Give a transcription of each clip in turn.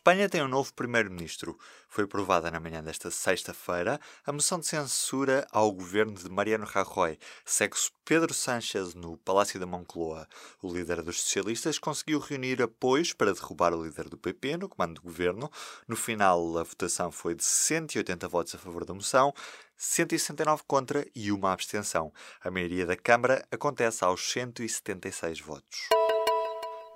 Espanha tem um novo primeiro-ministro. Foi aprovada na manhã desta sexta-feira a moção de censura ao governo de Mariano Rajoy. Segue-se Pedro Sánchez no Palácio da Moncloa. O líder dos socialistas conseguiu reunir apoios para derrubar o líder do PP no comando do governo. No final, a votação foi de 180 votos a favor da moção, 169 contra e uma abstenção. A maioria da Câmara acontece aos 176 votos.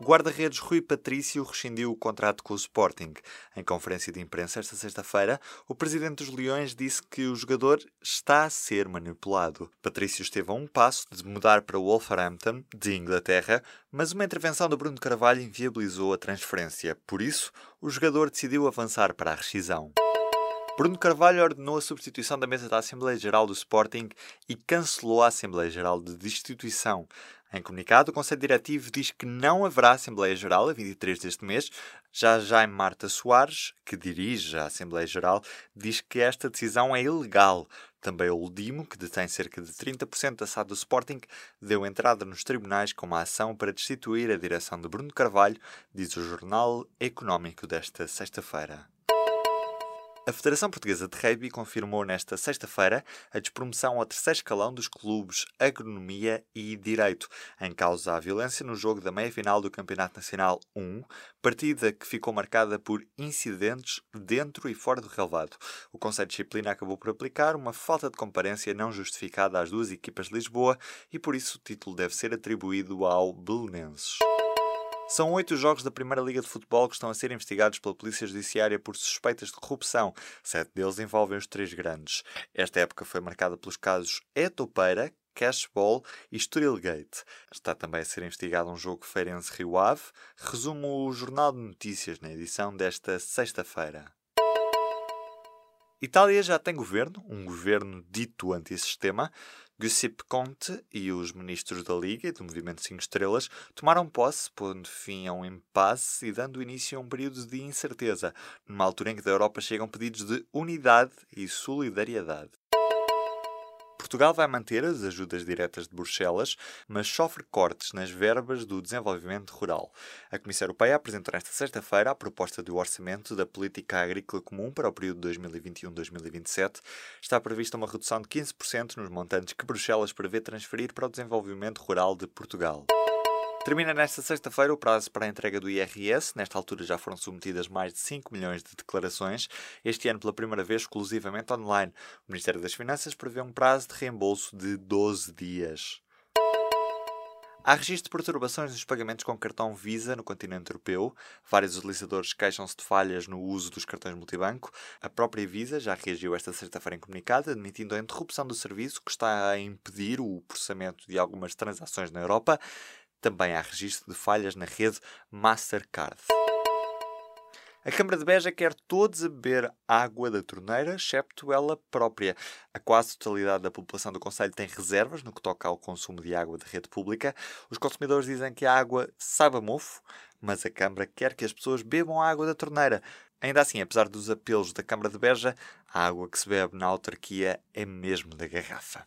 O guarda-redes Rui Patrício rescindiu o contrato com o Sporting. Em conferência de imprensa esta sexta-feira, o presidente dos Leões disse que o jogador está a ser manipulado. Patrício esteve a um passo de mudar para o Wolverhampton, de Inglaterra, mas uma intervenção do Bruno Carvalho inviabilizou a transferência. Por isso, o jogador decidiu avançar para a rescisão. Bruno Carvalho ordenou a substituição da mesa da Assembleia Geral do Sporting e cancelou a Assembleia Geral de Destituição. Em comunicado, o Conselho Diretivo diz que não haverá Assembleia Geral a 23 deste mês. Já Jaime Marta Soares, que dirige a Assembleia Geral, diz que esta decisão é ilegal. Também o Ludimo, que detém cerca de 30% da SAD do Sporting, deu entrada nos tribunais com uma ação para destituir a direção de Bruno Carvalho, diz o Jornal Económico desta sexta-feira. A Federação Portuguesa de Rugby confirmou nesta sexta-feira a despromoção ao terceiro escalão dos clubes Agronomia e Direito, em causa a violência no jogo da meia-final do Campeonato Nacional 1, partida que ficou marcada por incidentes dentro e fora do relevado. O Conselho de Disciplina acabou por aplicar uma falta de comparência não justificada às duas equipas de Lisboa e por isso o título deve ser atribuído ao Belenenses. São oito jogos da Primeira Liga de Futebol que estão a ser investigados pela Polícia Judiciária por suspeitas de corrupção. Sete deles envolvem os três grandes. Esta época foi marcada pelos casos Etopeira, Cashball e Estoril Gate. Está também a ser investigado um jogo feirense Rio Ave. Resumo o Jornal de Notícias na edição desta sexta-feira. Itália já tem governo, um governo dito antissistema. Giuseppe Conte e os ministros da Liga e do Movimento 5 Estrelas tomaram posse, pondo fim a um impasse e dando início a um período de incerteza, numa altura em que da Europa chegam pedidos de unidade e solidariedade. Portugal vai manter as ajudas diretas de Bruxelas, mas sofre cortes nas verbas do desenvolvimento rural. A Comissão Europeia apresentou nesta sexta-feira a proposta do orçamento da Política Agrícola Comum para o período 2021-2027. Está prevista uma redução de 15% nos montantes que Bruxelas prevê transferir para o desenvolvimento rural de Portugal. Termina nesta sexta-feira o prazo para a entrega do IRS. Nesta altura já foram submetidas mais de 5 milhões de declarações, este ano pela primeira vez exclusivamente online. O Ministério das Finanças prevê um prazo de reembolso de 12 dias. Há registro de perturbações nos pagamentos com cartão Visa no continente europeu. Vários utilizadores queixam-se de falhas no uso dos cartões multibanco. A própria Visa já reagiu esta sexta-feira em comunicado, admitindo a interrupção do serviço que está a impedir o processamento de algumas transações na Europa. Também há registro de falhas na rede Mastercard. A Câmara de Beja quer todos a beber água da torneira, excepto ela própria. A quase totalidade da população do Conselho tem reservas no que toca ao consumo de água de rede pública. Os consumidores dizem que a água sabe a mofo, mas a Câmara quer que as pessoas bebam a água da torneira. Ainda assim, apesar dos apelos da Câmara de Beja, a água que se bebe na autarquia é mesmo da garrafa.